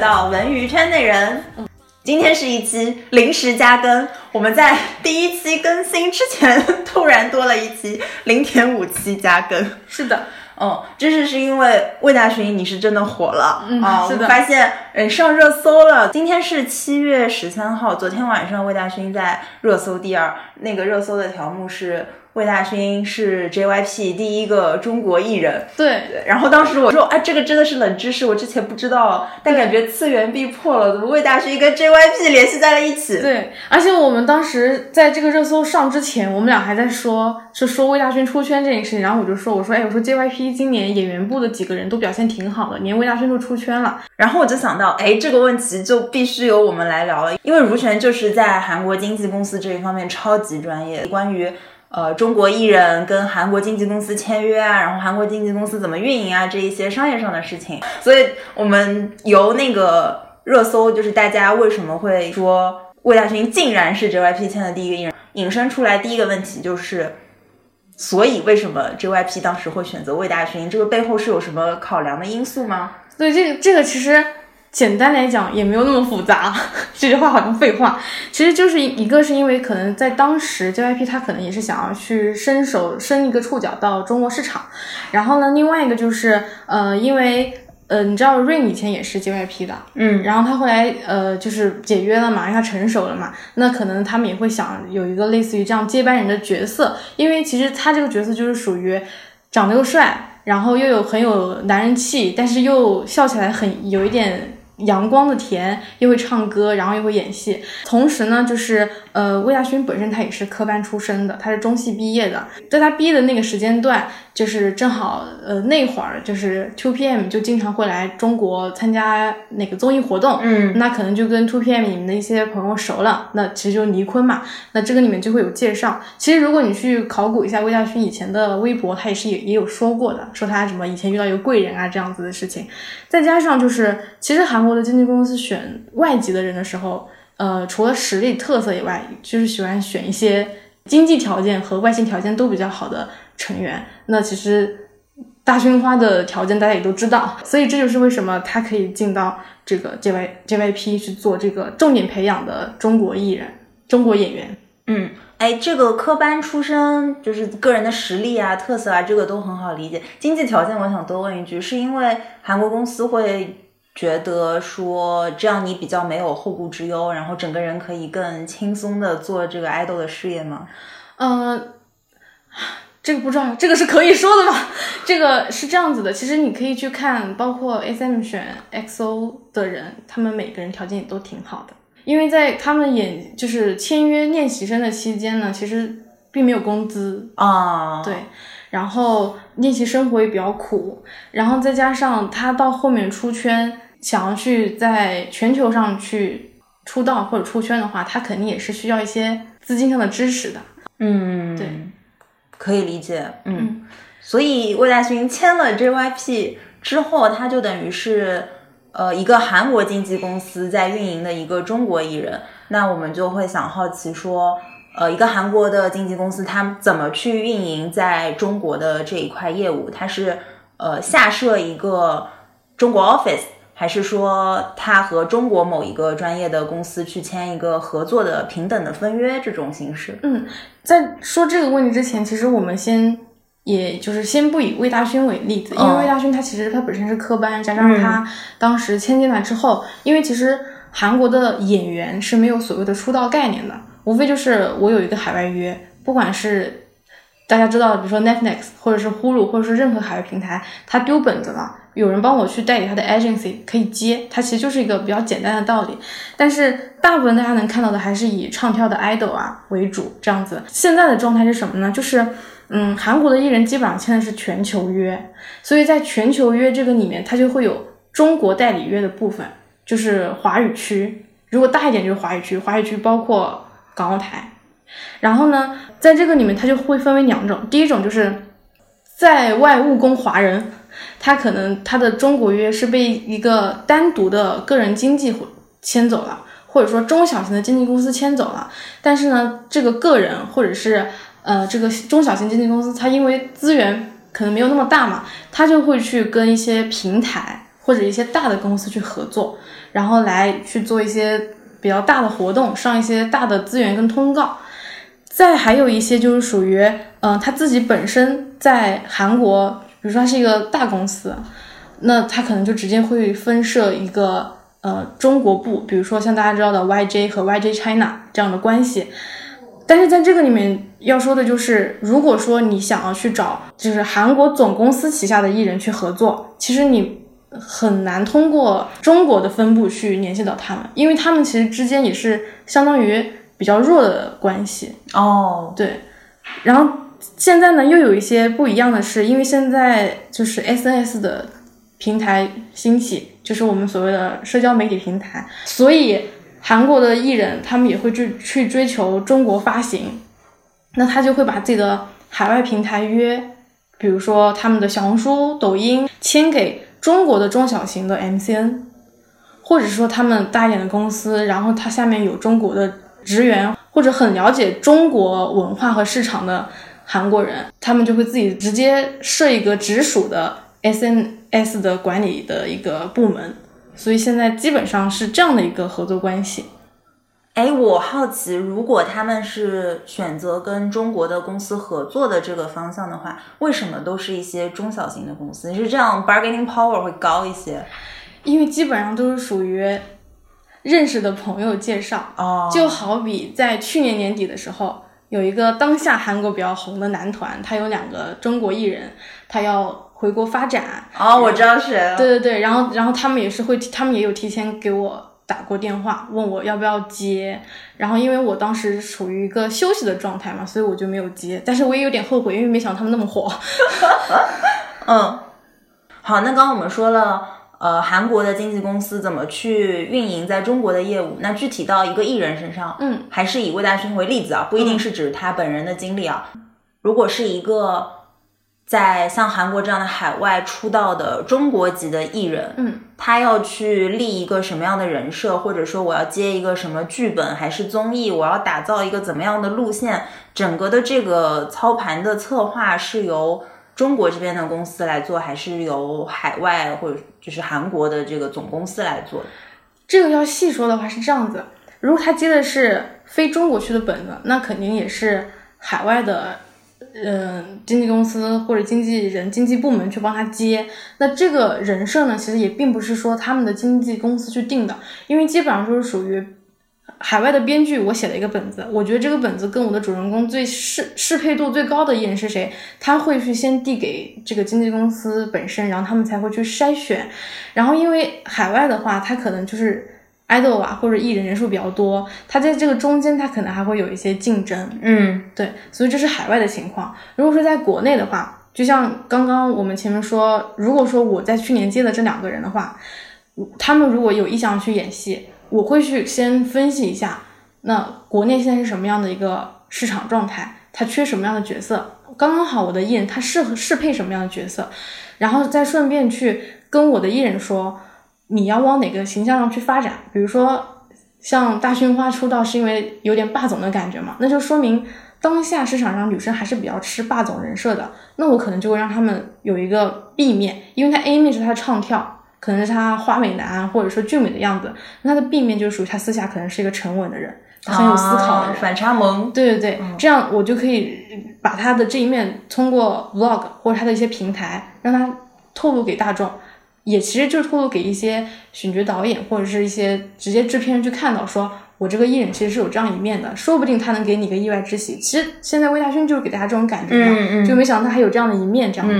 到文娱圈内人。今天是一期临时加更，我们在第一期更新之前突然多了一期零点五期加更。是的，哦，这是是因为魏大勋你是真的火了嗯啊！是的我发现呃上热搜了。今天是七月十三号，昨天晚上魏大勋在热搜第二，那个热搜的条目是魏大勋是 JYP 第一个中国艺人。对，然后当时我说，哎，这个真的是冷知识，我之前不知道，但感觉次元壁破了，怎么魏大勋跟 JYP 联系在了一起？对，而且我们当时在这个热搜上之前，我们俩还在说，是说魏大勋出圈这件事情，然后我就说，我说，哎，我说 JYP 今年演员部的几个人都表现挺好的，连魏大勋都出圈了。然后我就想到，哎，这个问题就必须由我们来聊了，因为如璇就是在韩国经纪公司这一方面超级专业，关于呃中国艺人跟韩国经纪公司签约啊，然后韩国经纪公司怎么运营啊这一些商业上的事情，所以我们由那个热搜，就是大家为什么会说魏大勋竟然是 JYP 签的第一个艺人，引申出来第一个问题就是。所以，为什么 JYP 当时会选择魏大勋？这个背后是有什么考量的因素吗？对，这个这个其实简单来讲也没有那么复杂，这句话好像废话。其实就是一个是因为可能在当时 JYP 他可能也是想要去伸手伸一个触角到中国市场，然后呢，另外一个就是呃，因为呃，你知道 Rain 以前也是 JYP 的，嗯，然后他后来呃就是解约了嘛，因为他成熟了嘛，那可能他们也会想有一个类似于这样接班人的角色，因为其实他这个角色就是属于长得又帅，然后又有很有男人气，但是又笑起来很有一点阳光的甜，又会唱歌，然后又会演戏。同时呢，就是呃，魏大勋本身他也是科班出身的，他是中戏毕业的，在他毕业的那个时间段，就是正好呃那会儿就是 Two PM 就经常会来中国参加那个综艺活动，嗯，那可能就跟 Two PM 里面的一些朋友熟了，那其实就是倪坤嘛，那这个里面就会有介绍。其实如果你去考古一下魏大勋以前的微博，他也是也也有说过的，说他什么以前遇到一个贵人啊这样子的事情。再加上就是，其实韩国的经纪公司选外籍的人的时候，呃，除了实力特色以外，就是喜欢选一些经济条件和外形条件都比较好的成员。那其实大勋花的条件大家也都知道，所以这就是为什么他可以进到这个 J Y J Y P 去做这个重点培养的中国艺人、中国演员。嗯，哎，这个科班出身就是个人的实力啊、特色啊，这个都很好理解。经济条件，我想多问一句，是因为韩国公司会觉得说这样你比较没有后顾之忧，然后整个人可以更轻松的做这个爱豆的事业吗？嗯、这个不知道，这个是可以说的吗？这个是这样子的，其实你可以去看，包括 SM 选 XO 的人，他们每个人条件也都挺好的，因为在他们演就是签约练习生的期间呢，其实并没有工资，啊，对，然后练习生活也比较苦，然后再加上他到后面出圈，想要去在全球上去出道或者出圈的话，他肯定也是需要一些资金上的支持的。嗯，对，可以理解，嗯，所以魏大勋签了 JYP 之后，他就等于是呃一个韩国经纪公司在运营的一个中国艺人，那我们就会想好奇说，呃，一个韩国的经纪公司，它怎么去运营在中国的这一块业务？它是呃下设一个中国 office。还是说他和中国某一个专业的公司去签一个合作的平等的分约这种形式？嗯，在说这个问题之前，其实我们先，也就是先不以魏大勋为例子，因为魏大勋他其实他本身是科班，加上他当时签进来之后，因为其实韩国的演员是没有所谓的出道概念的，无非就是我有一个海外约，不管是大家知道，比如说 Netflix 或者是 Hulu 或者是任何海外平台，他丢本子了。有人帮我去代理他的 agency 可以接，它其实就是一个比较简单的道理。但是大部分大家能看到的还是以唱跳的 idol 啊为主，这样子。现在的状态是什么呢？就是嗯，韩国的艺人基本上签的是全球约，所以在全球约这个里面，它就会有中国代理约的部分，就是华语区。如果大一点就是华语区，华语区包括港澳台。然后呢，在这个里面它就会分为两种，第一种就是在外务工华人。他可能他的中国约是被一个单独的个人经纪牵走了，或者说中小型的经纪公司牵走了。但是呢，这个个人或者是呃这个中小型经纪公司，它因为资源可能没有那么大嘛，他就会去跟一些平台或者一些大的公司去合作，然后来去做一些比较大的活动，上一些大的资源跟通告。再还有一些就是属于，嗯，他自己本身在韩国，比如说他是一个大公司，那他可能就直接会分设一个呃中国部，比如说像大家知道的 YJ 和 YJ China 这样的关系。但是在这个里面要说的就是，如果说你想要去找就是韩国总公司旗下的艺人去合作，其实你很难通过中国的分部去联系到他们，因为他们其实之间也是相当于比较弱的关系哦。对，然后现在呢又有一些不一样的是，因为现在就是 SNS 的平台兴起，就是我们所谓的社交媒体平台，所以。韩国的艺人，他们也会去去追求中国发行，那他就会把自己的海外平台约，比如说他们的小红书、抖音签给中国的中小型的 MCN，或者说他们大一点的公司，然后它下面有中国的职员或者很了解中国文化和市场的韩国人，他们就会自己直接设一个直属的 SNS 的管理的一个部门。所以现在基本上是这样的一个合作关系。哎，我好奇，如果他们是选择跟中国的公司合作的这个方向的话，为什么都是一些中小型的公司？是这样，bargaining power 会高一些？因为基本上都是属于认识的朋友介绍。哦，就好比在去年年底的时候，有一个当下韩国比较红的男团，他有两个中国艺人，他要。回国发展哦，我知道是。对对对，然后然后他们也是会，他们也有提前给我打过电话，问我要不要接。然后因为我当时处于一个休息的状态嘛，所以我就没有接。但是我也有点后悔，因为没想到他们那么火。嗯，好，那刚刚我们说了，呃，韩国的经纪公司怎么去运营在中国的业务？那具体到一个艺人身上，嗯，还是以魏大勋为例子啊，不一定是指他本人的经历啊。如果是一个。在像韩国这样的海外出道的中国籍的艺人，嗯，他要去立一个什么样的人设，或者说我要接一个什么剧本还是综艺，我要打造一个怎么样的路线，整个的这个操盘的策划是由中国这边的公司来做，还是由海外或者就是韩国的这个总公司来做？这个要细说的话是这样子，如果他接的是非中国区的本子，那肯定也是海外的。嗯，经纪公司或者经纪人、经纪部门去帮他接，那这个人设呢，其实也并不是说他们的经纪公司去定的，因为基本上就是属于海外的编剧，我写了一个本子，我觉得这个本子跟我的主人公最适适配度最高的艺人是谁，他会去先递给这个经纪公司本身，然后他们才会去筛选，然后因为海外的话，他可能就是。idol 啊，或者艺人人数比较多，他在这个中间，他可能还会有一些竞争。嗯，对，所以这是海外的情况。如果说在国内的话，就像刚刚我们前面说，如果说我在去年接的这两个人的话，他们如果有意向去演戏，我会去先分析一下，那国内现在是什么样的一个市场状态，它缺什么样的角色，刚刚好我的艺人他适合适配什么样的角色，然后再顺便去跟我的艺人说。你要往哪个形象上去发展？比如说，像大勋花出道是因为有点霸总的感觉嘛，那就说明当下市场上女生还是比较吃霸总人设的。那我可能就会让他们有一个 B 面，因为他 A 面是他的唱跳，可能是他花美男或者说俊美的样子，那他的 B 面就是属于他私下可能是一个沉稳的人，他很有思考的人，反差萌。对对对，这样我就可以把他的这一面通过 Vlog 或者他的一些平台让他透露给大众。也其实就是透露给一些选角导演或者是一些直接制片人去看到，说我这个艺人其实是有这样一面的，说不定他能给你一个意外之喜。其实现在魏大勋就是给大家这种感觉嘛，就没想到他还有这样的一面，这样的。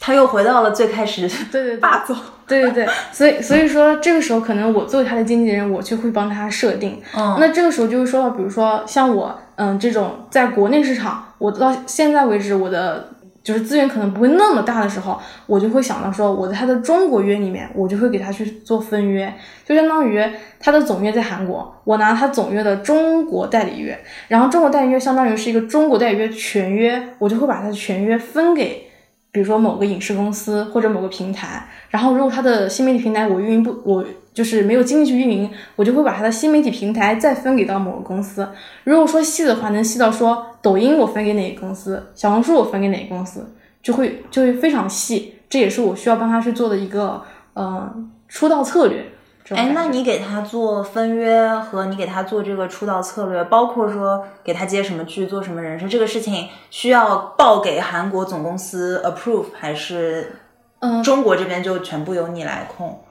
他又回到了最开始，对对霸总，对对对。所以所以说这个时候可能我作为他的经纪人，我就会帮他设定。嗯，那这个时候就会说到，比如说像我，嗯，这种在国内市场，我到现在为止我的。就是资源可能不会那么大的时候，我就会想到说，我在他的中国约里面，我就会给他去做分约，就相当于他的总约在韩国，我拿他总约的中国代理约，然后中国代理约相当于是一个中国代理约全约，我就会把他的全约分给。比如说某个影视公司或者某个平台，然后如果他的新媒体平台我运营不，我就是没有精力去运营，我就会把他的新媒体平台再分给到某个公司。如果说细的话，能细到说抖音我分给哪个公司，小红书我分给哪个公司，就会就会非常细。这也是我需要帮他去做的一个嗯出道策略。哎，那你给他做分约和你给他做这个出道策略，包括说给他接什么剧、做什么人设，这个事情需要报给韩国总公司 approve，还是嗯中国这边就全部由你来控？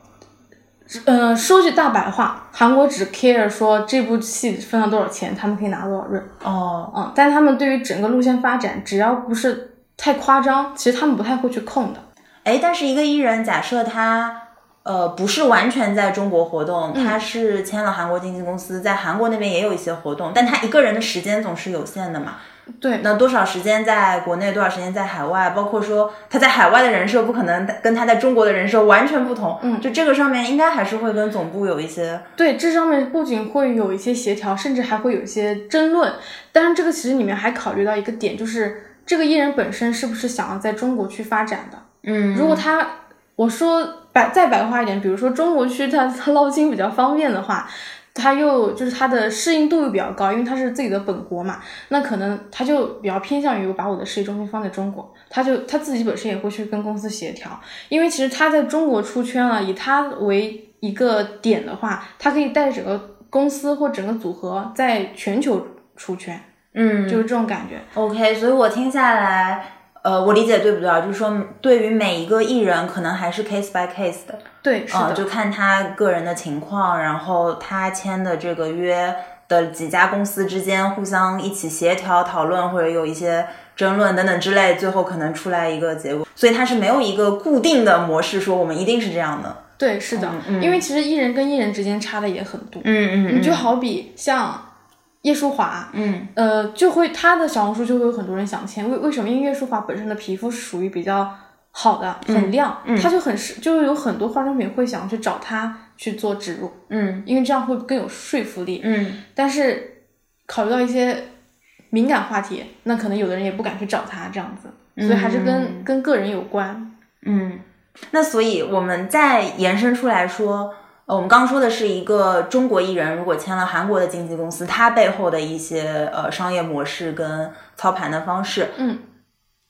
嗯，说句大白话，韩国只 care 说这部戏分了多少钱，他们可以拿多少润。哦，嗯，但他们对于整个路线发展，只要不是太夸张，其实他们不太会去控的。哎，但是一个艺人，假设他呃不是完全在中国活动，他是签了韩国经纪公司，在韩国那边也有一些活动，但他一个人的时间总是有限的嘛。对，那多少时间在国内，多少时间在海外？包括说他在海外的人设不可能跟他在中国的人设完全不同。嗯，就这个上面应该还是会跟总部有一些。对，这上面不仅会有一些协调，甚至还会有一些争论。当然，这个其实里面还考虑到一个点，就是这个艺人本身是不是想要在中国去发展的。嗯，如果他，我说白再白话一点，比如说中国区他他捞金比较方便的话。他又就是他的适应度又比较高，因为他是自己的本国嘛，那可能他就比较偏向于把我的事业中心放在中国，他就他自己本身也会去跟公司协调，因为其实他在中国出圈了，以他为一个点的话，他可以带整个公司或整个组合在全球出圈，嗯，就是这种感觉。OK，所以我听下来。呃，我理解对不对啊？就是说，对于每一个艺人，可能还是 case by case 的。对，是的，就看他个人的情况，然后他签的这个约的几家公司之间互相一起协调讨论，或者有一些争论等等之类，最后可能出来一个结果。所以它是没有一个固定的模式，说我们一定是这样的。对，是的，因为其实艺人跟艺人之间差的也很多。嗯嗯，你就好比像。叶舒华，嗯，呃，就会他的小红书就会有很多人想签，为为什么？因为叶舒华本身的皮肤是属于比较好的，很亮，嗯，他就很适，就有很多化妆品会想去找他去做植入，嗯，因为这样会更有说服力，嗯。但是考虑到一些敏感话题，那可能有的人也不敢去找他这样子，所以还是跟跟个人有关，嗯。那所以我们再延伸出来说。呃，我们刚刚说的是一个中国艺人，如果签了韩国的经纪公司，他背后的一些呃商业模式跟操盘的方式。嗯，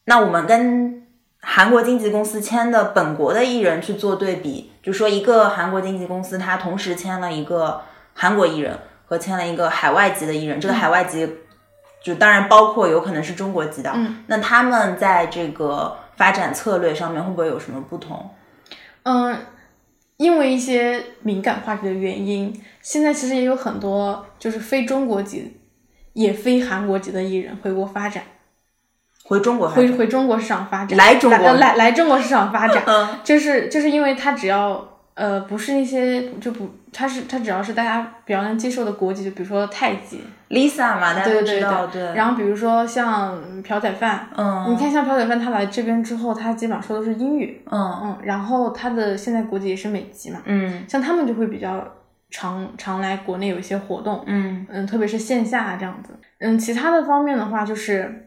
那我们跟韩国经纪公司签的本国的艺人去做对比，就说一个韩国经纪公司，它同时签了一个韩国艺人和签了一个海外籍的艺人，这个海外籍就当然包括有可能是中国籍的。嗯，那他们在这个发展策略上面会不会有什么不同？嗯。因为一些敏感话题的原因，现在其实也有很多就是非中国籍，也非韩国籍的艺人回国发展，回中国回回中国市场发展，来中国。来来中国市场发展，嗯，就是就是因为他只要呃不是一些就不他是他只要是大家比较能接受的国籍，就比如说太极，Lisa 嘛，大家都知道，对然后比如说像朴宰范，嗯，你看像朴宰范他来这边之后，他基本上说的是英语，嗯嗯，然后他的现在国籍也是美籍嘛，嗯，像他们就会比较常常来国内有一些活动，嗯嗯，特别是线下这样子，嗯，其他的方面的话就是。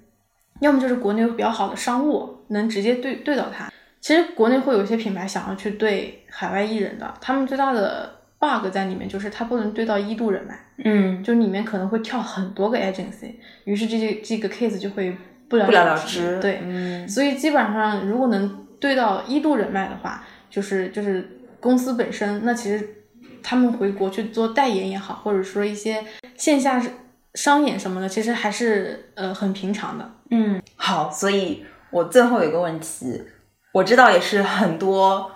要么就是国内有比较好的商务，能直接对对到他。其实国内会有一些品牌想要去对海外艺人的，他们最大的 bug 在里面就是他不能对到一度人脉，嗯，就里面可能会跳很多个 agency，于是这些这个 case 就会不了不了了之。对，嗯，所以基本上如果能对到一度人脉的话，就是就是公司本身，那其实他们回国去做代言也好，或者说一些线下商演什么的，其实还是呃很平常的。嗯，好，所以我最后有一个问题，我知道也是很多，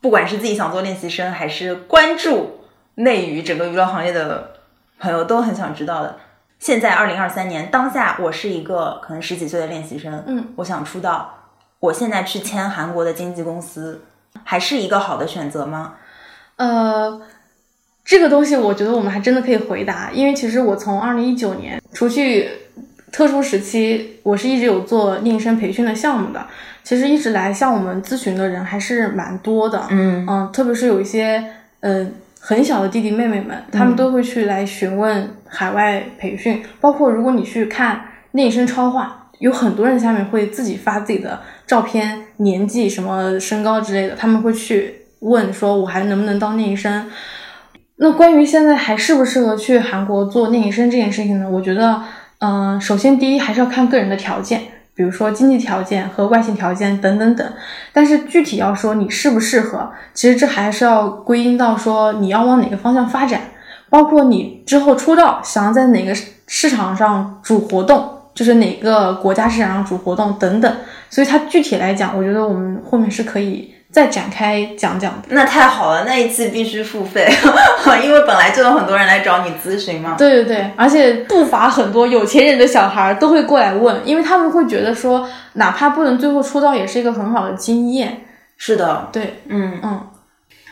不管是自己想做练习生，还是关注内娱整个娱乐行业的朋友都很想知道的。现在二零二三年当下，我是一个可能十几岁的练习生，嗯，我想出道，我现在去签韩国的经纪公司，还是一个好的选择吗？呃，这个东西我觉得我们还真的可以回答，因为其实我从二零一九年除去。特殊时期，我是一直有做练习生培训的项目的。其实一直来向我们咨询的人还是蛮多的，嗯嗯，特别是有一些呃很小的弟弟妹妹们，他们都会去来询问海外培训。包括如果你去看练习生超话，有很多人下面会自己发自己的照片、年纪、什么身高之类的，他们会去问说我还能不能当练习生。那关于现在还适不适合去韩国做练习生这件事情呢？我觉得。嗯，首先第一还是要看个人的条件。比如说经济条件和外形条件等等等。但是具体要说你适不适合，其实这还是要归因到说你要往哪个方向发展，包括你之后出道想要在哪个市场上主活动，就是哪个国家市场上主活动等等。所以它具体来讲，我觉得我们后面是可以。再展开讲讲，那太好了，那一期必须付费，因为本来就有很多人来找你咨询嘛。对对对，而且不乏很多有钱人的小孩都会过来问，因为他们会觉得说，哪怕不能最后出道，也是一个很好的经验。是的，对，嗯嗯。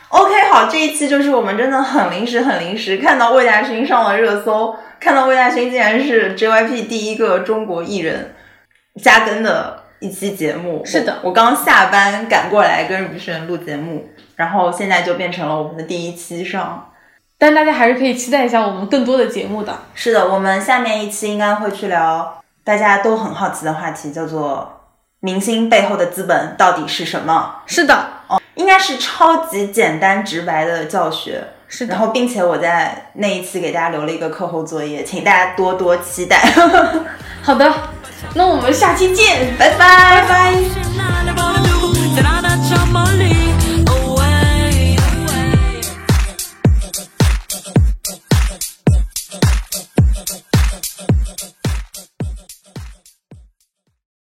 OK，好，这一期就是我们真的很临时，很临时看到魏大勋上了热搜，看到魏大勋竟然是 JYP 第一个中国艺人加更的。一期节目是的，我刚下班赶过来跟雨轩录节目，然后现在就变成了我们的第一期上，但大家还是可以期待一下我们更多的节目的。是的，我们下面一期应该会去聊大家都很好奇的话题，叫做明星背后的资本到底是什么？是的，哦，应该是超级简单直白的教学。是的，然后并且我在那一期给大家留了一个课后作业，请大家多多期待。好的。那我们下期见，拜拜拜。